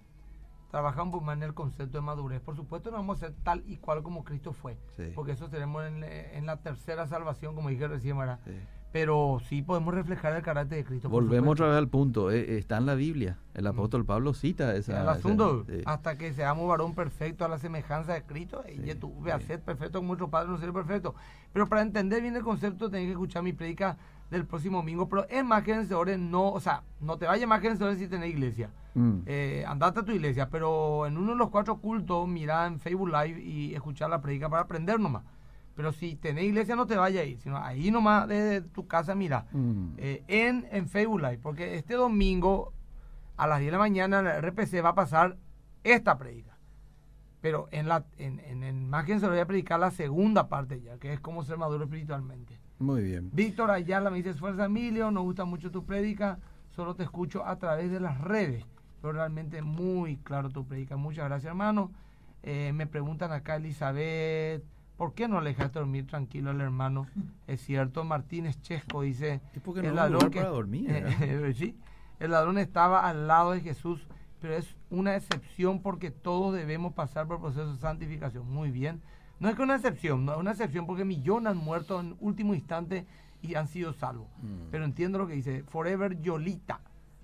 Trabajamos más en el concepto de madurez. Por supuesto, no vamos a ser tal y cual como Cristo fue. Sí. Porque eso tenemos en, en la tercera salvación, como dije recién, ¿verdad? Sí. Pero sí podemos reflejar el carácter de Cristo. Volvemos otra vez al punto, eh, está en la Biblia, el apóstol Pablo cita esa... el esa- asunto, sí. hasta que seamos varón perfecto a la semejanza de Cristo, y Sí, tú ve a sí. ser perfecto como nuestro Padre no ser perfecto. Pero para entender bien el concepto, tenés que escuchar mi predica del próximo domingo. Pero en más vencedores no, o sea, no te vayas más vencedores si tenés iglesia. Mm. Eh, andate a tu iglesia, pero en uno de los cuatro cultos, mira en Facebook Live y escuchar la predica para aprender nomás. Pero si tenés iglesia, no te vayas ahí, sino ahí nomás desde tu casa, mira. Mm. Eh, en, en Facebook Live, porque este domingo a las 10 de la mañana en la RPC va a pasar esta predica. Pero en la en, en, en imagen se lo voy a predicar la segunda parte ya, que es cómo ser maduro espiritualmente. Muy bien. Víctor Ayala me dice, esfuerza Emilio, nos gusta mucho tu predica, solo te escucho a través de las redes. Pero realmente muy claro tu predica. Muchas gracias hermano. Eh, me preguntan acá Elizabeth, ¿por qué no le dejaste dormir tranquilo al hermano? Es cierto, Martínez Chesco dice, ¿Y por qué no el ladrón que- para dormir? Eh, sí, el ladrón estaba al lado de Jesús, pero es una excepción porque todos debemos pasar por proceso de santificación. Muy bien. No es que una excepción, no es una excepción porque millones han muerto en último instante y han sido salvos. Mm. Pero entiendo lo que dice. Forever Yolita,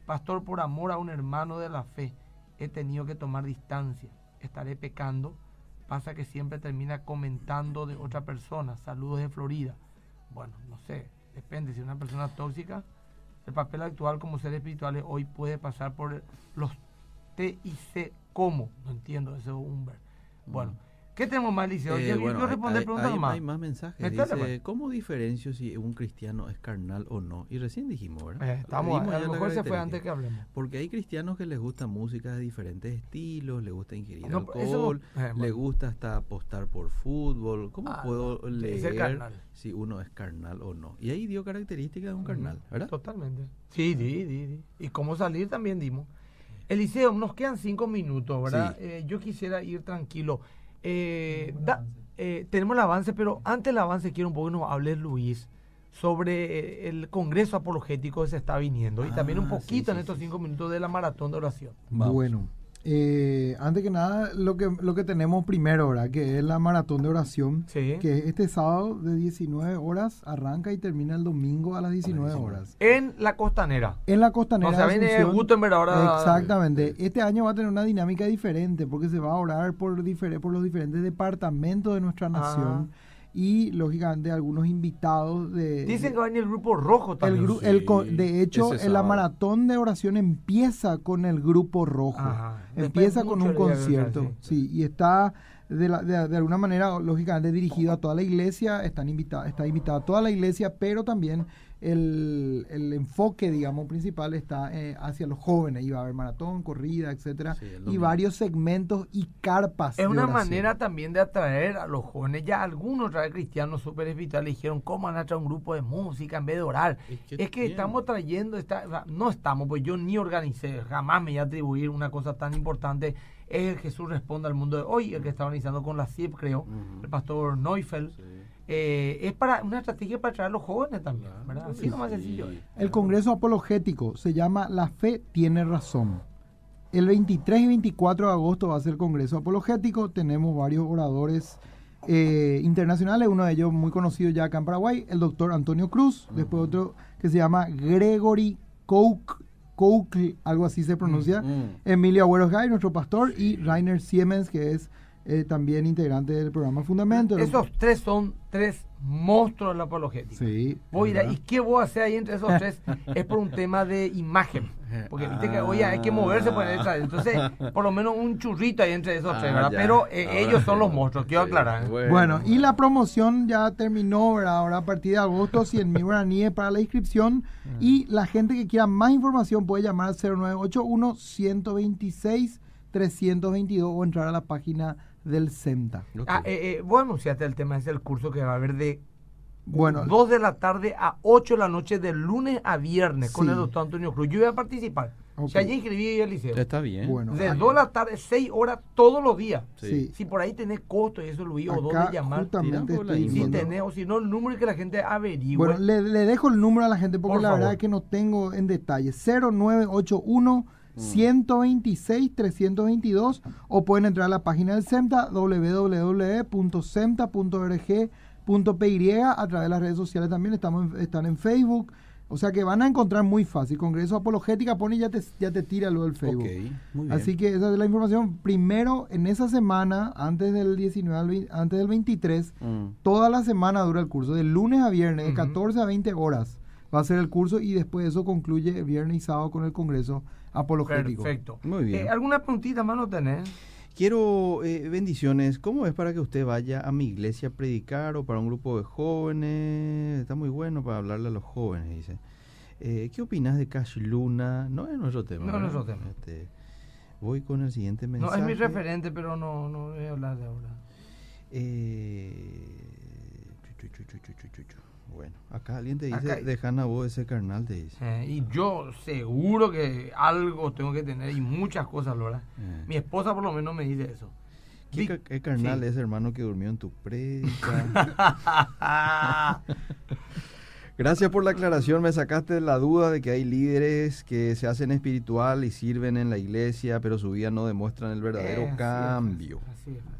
pastor por amor a un hermano de la fe. He tenido que tomar distancia. Estaré pecando. Pasa que siempre termina comentando de otra persona. Saludos de Florida. Bueno, no sé. Depende. Si una persona tóxica, el papel actual como seres espirituales hoy puede pasar por los T y C como. No entiendo eso, Humber. Bueno, ¿qué tenemos más, Liceo? Eh, yo bueno, responder hay- preguntas hay- más. hay más mensajes. Dice, pues. ¿cómo diferencio si un cristiano es carnal o no? Y recién dijimos, ¿verdad? Eh, estamos, Dimos a lo mejor se fue antes que hablemos. Porque hay cristianos que les gusta música de diferentes estilos, les gusta ingerir No, eso no- alcohol, eh, les gusta hasta apostar por fútbol. ¿Cómo Ah, puedo no, leer si uno es carnal o no? Y ahí dio características de un carnal, ¿verdad? Totalmente. Sí, di, di, di. Y cómo salir también dimos. Eliseo, nos quedan cinco minutos, ¿verdad? Sí. Eh, yo quisiera ir tranquilo. Eh, da- eh, tenemos el avance, pero antes del avance quiero un poco que nos hable Luis sobre eh, el Congreso Apologético que se está viniendo y también un Ah, sí, poquito en estos cinco minutos de la maratón de oración. Vamos. Bueno, eh, antes que nada, lo que, lo que tenemos primero, ¿verdad? Que es la maratón de oración. Sí. Que este sábado de 19 horas arranca y termina el domingo a las 19 horas. En la costanera. En la costanera O sea, viene Asunción. Gutenberg ahora. Exactamente. Este año va a tener una dinámica diferente porque se va a orar por, difer- por los diferentes departamentos de nuestra nación y, lógicamente, algunos invitados de... Dicen que va venir el grupo rojo también. el Sí, de hecho, en la maratón de oración empieza con el grupo rojo. Ajá. Empieza con un concierto. Sí, y está de, la- de- de alguna manera, lógicamente, dirigido a toda la iglesia. Están invita- está invitada a toda la iglesia, pero también el, el enfoque, digamos, principal está eh, hacia los jóvenes. Va a haber maratón, corrida, etcétera Sí, Y varios segmentos y carpas. Es de una oración. manera también de atraer a los jóvenes. Ya algunos cristianos súper espirituales dijeron, ¿cómo van a traer un grupo de música en vez de orar? Es que Es que bien. estamos trayendo, esta, o sea, no estamos, pues yo ni organicé, jamás me voy a atribuir una cosa tan importante. Es el Jesús responde al mundo de hoy, el que está organizando con la CIP, creo, el pastor Neufeld. Sí. Eh, es para una estrategia para atraer a los jóvenes también, ¿verdad? Así sí. nomás sencillo. El Congreso Apologético se llama La Fe Tiene Razón. El 23 y 24 de agosto va a ser el Congreso Apologético. Tenemos varios oradores eh, internacionales, uno de ellos muy conocido ya acá en Paraguay, el doctor Antonio Cruz. Después otro que se llama Gregory Koch, Koch, algo así se pronuncia. Mm. Emilio Agüero Gay, nuestro pastor, y Rainer Siemens, que es eh, también integrante del programa Fundamento. Esos tres son tres monstruos de la apologética. Sí. Voy a ir ¿verdad? ¿Y qué voy a hacer ahí entre esos tres? es por un tema de imagen. Porque viste que, oye, hay que moverse por detrás. Entonces, por lo menos un churrito ahí entre esos tres, Ah, ¿verdad? ya. Pero eh, Ahora ellos son los monstruos, quiero Sí, aclarar. Bueno, y la promoción ya terminó, ¿verdad? Ahora a partir de agosto, 100 mil guaraníes para la inscripción. Y la gente que quiera más información puede llamar al 0981-126-322 o entrar a la página del CEMTA. Ok. Ah, eh, eh, vos anunciaste el tema, es el curso que va a haber de Bueno, 2 de la tarde a 8 de la noche, de lunes a viernes, con el doctor Antonio Cruz. Yo voy a participar. Ok. Ya allí inscribí yo al liceo. Está bien. bueno, De acá- 2 de la tarde, 6 horas todos los días. sí. Si por ahí tenés costo y eso, Luis, o dónde Acá llamar. justamente estoy Si tenés, o si no, el número que la gente averigüe. Bueno, le, le dejo el número a la gente porque Por la verdad es que no tengo en detalle. 0981 126 322 o pueden entrar a la página del CEMTA www.cemta.org.py a través de las redes sociales también estamos en- están en Facebook. O sea que van a encontrar muy fácil. Congreso Apologética pone y ya te, ya te tira lo del Facebook. Ok, muy bien. Así que esa es la información. Primero, en esa semana, antes del 19 al 20 antes del 23, Mm. Toda la semana dura el curso, de lunes a viernes, de Ujú. 14 a 20 horas va a ser el curso y después eso concluye viernes y sábado con el Congreso Apologético. Perfecto. Muy bien. Eh, ¿Alguna puntita más no tenés? Quiero eh, bendiciones. ¿Cómo es para que usted vaya a mi iglesia a predicar o para un grupo de jóvenes? Está muy bueno para hablarle a los jóvenes, dice. Eh, ¿Qué opinas de Cash Luna? No es nuestro tema. No es nuestro tema. Este, voy con el siguiente mensaje. No, es mi referente, pero no, no voy a hablar de ahora. Eh, Bueno, acá alguien te dice, Acá- dejan a vos ese carnal, te dice. Eh, y yo seguro que algo tengo que tener y muchas cosas, Laura. Eh. Mi esposa por lo menos me dice eso. ¿Qué, Vic- ca- qué carnal sí. es hermano que durmió en tu prédica? Gracias por la aclaración, me sacaste de la duda de que hay líderes que se hacen espiritual y sirven en la iglesia, pero su vida no demuestran el verdadero Eh, es, cambio. así es, así es.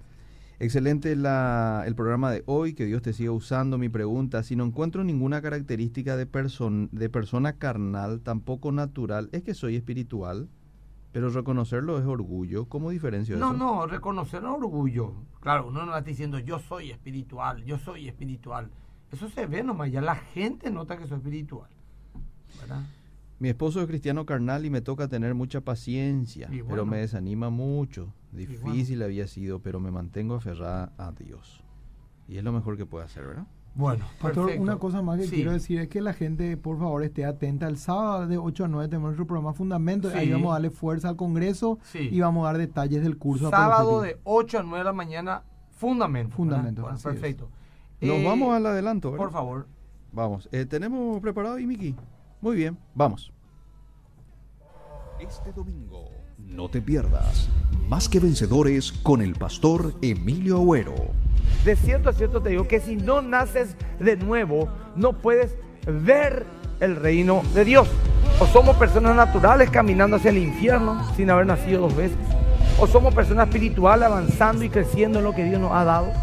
Excelente la- el programa de hoy, que Dios te siga usando. Mi pregunta, si no encuentro ninguna característica de, person- de persona carnal, tampoco natural, es que soy espiritual, pero reconocerlo es orgullo. ¿Cómo diferencio No, eso? no, reconocer orgullo. Claro, uno no está diciendo yo soy espiritual, yo soy espiritual. Eso se ve nomás, ya la gente nota que soy espiritual. ¿Verdad? Mi esposo es cristiano carnal y me toca tener mucha paciencia, pero me desanima mucho. Y Difícil había sido, pero me mantengo aferrada a Dios. Y es lo mejor que puedo hacer, ¿verdad? Bueno, Pastor, perfecto. una cosa más que Sí. quiero decir es que la gente, por favor, esté atenta. El sábado de 8 a 9 tenemos nuestro programa Fundamento. Ahí Sí. vamos a darle fuerza al Congreso Sí. y vamos a dar detalles del curso. Sábado de 8 a 9 de la mañana, fundamento. Fundamento, Bueno, así es. perfecto. Nos Eh, vamos al adelanto, ¿verdad? Por favor. Vamos. Eh, ¿Tenemos preparado ahí, Miki? Muy bien, vamos. Este domingo, no te pierdas Más que Vencedores con el pastor Emilio Agüero. De cierto a cierto te digo que si no naces de nuevo, no puedes ver el reino de Dios. O somos personas naturales caminando hacia el infierno sin haber nacido dos veces. O somos personas espirituales avanzando y creciendo en lo que Dios nos ha dado.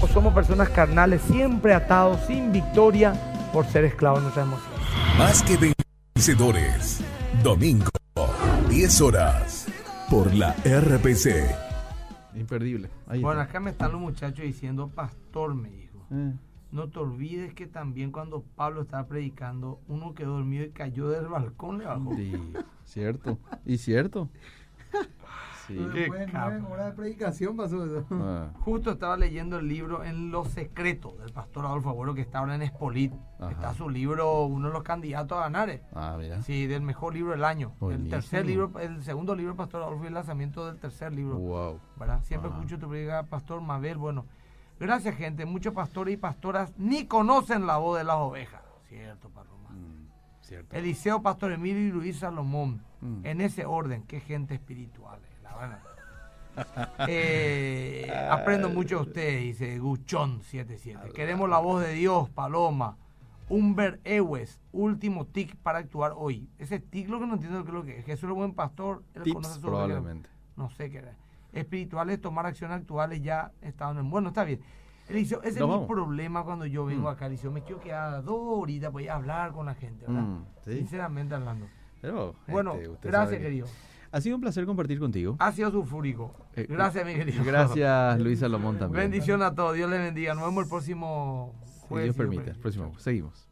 O somos personas carnales siempre atados sin victoria por ser esclavos de nuestras emociones. Más que vencedores. Domingo, 10 horas. Por la RPC. Imperdible. Ahí Bueno, está. acá me están los muchachos diciendo, pastor, me dijo. Eh, No te olvides que también cuando Pablo estaba predicando, uno quedó dormido y cayó del balcón, le bajó. sí, cierto. Y cierto. Sí. Qué Después de nueve capo. horas de predicación pasó eso. Ah, Justo estaba leyendo el libro En los secretos del pastor Adolfo Agüero que está ahora en Espolit. Ajá. Está su libro, uno de los candidatos a ganar. eh. ah, mira. Sí, del mejor libro del año. Buenísimo. El tercer libro, el segundo libro pastor Adolfo y el lanzamiento del tercer libro. Wow. ¿verdad? Siempre Ajá. escucho tu predica, pastor Mabel. Bueno, gracias gente. Muchos pastores y pastoras ni conocen la voz de las ovejas. Cierto, Paloma. Mm, cierto. Eliseo, Pastor Emilio y Luis Salomón. Mm. En ese orden, qué gente espiritual. Eh. Eh, aprendo mucho de ustedes, dice Guchón77. Queremos la voz de Dios, Paloma. Humber Ewes, último tic para actuar hoy. Ese tic lo que no entiendo lo que es. Jesús es un buen pastor. él Tips, conoce su probablemente. No sé qué era. Espirituales, tomar acciones actuales ya estaban en. Bueno, está bien. Eliseo, ese es mi problema cuando yo vengo Mm. acá. Eliseo, me quiero quedar dos horitas para ir a hablar con la gente, ¿verdad? Mm, sí. Sinceramente hablando. Pero, Bueno, este, gracias, que- querido. Ha sido un placer compartir contigo. Ha sido sulfúrico. Eh, Gracias, mi querido. Gracias, Luis Salomón también. Bendición a todos. Dios les bendiga. Nos vemos el próximo jueves. Si Dios permite. El próximo. Seguimos.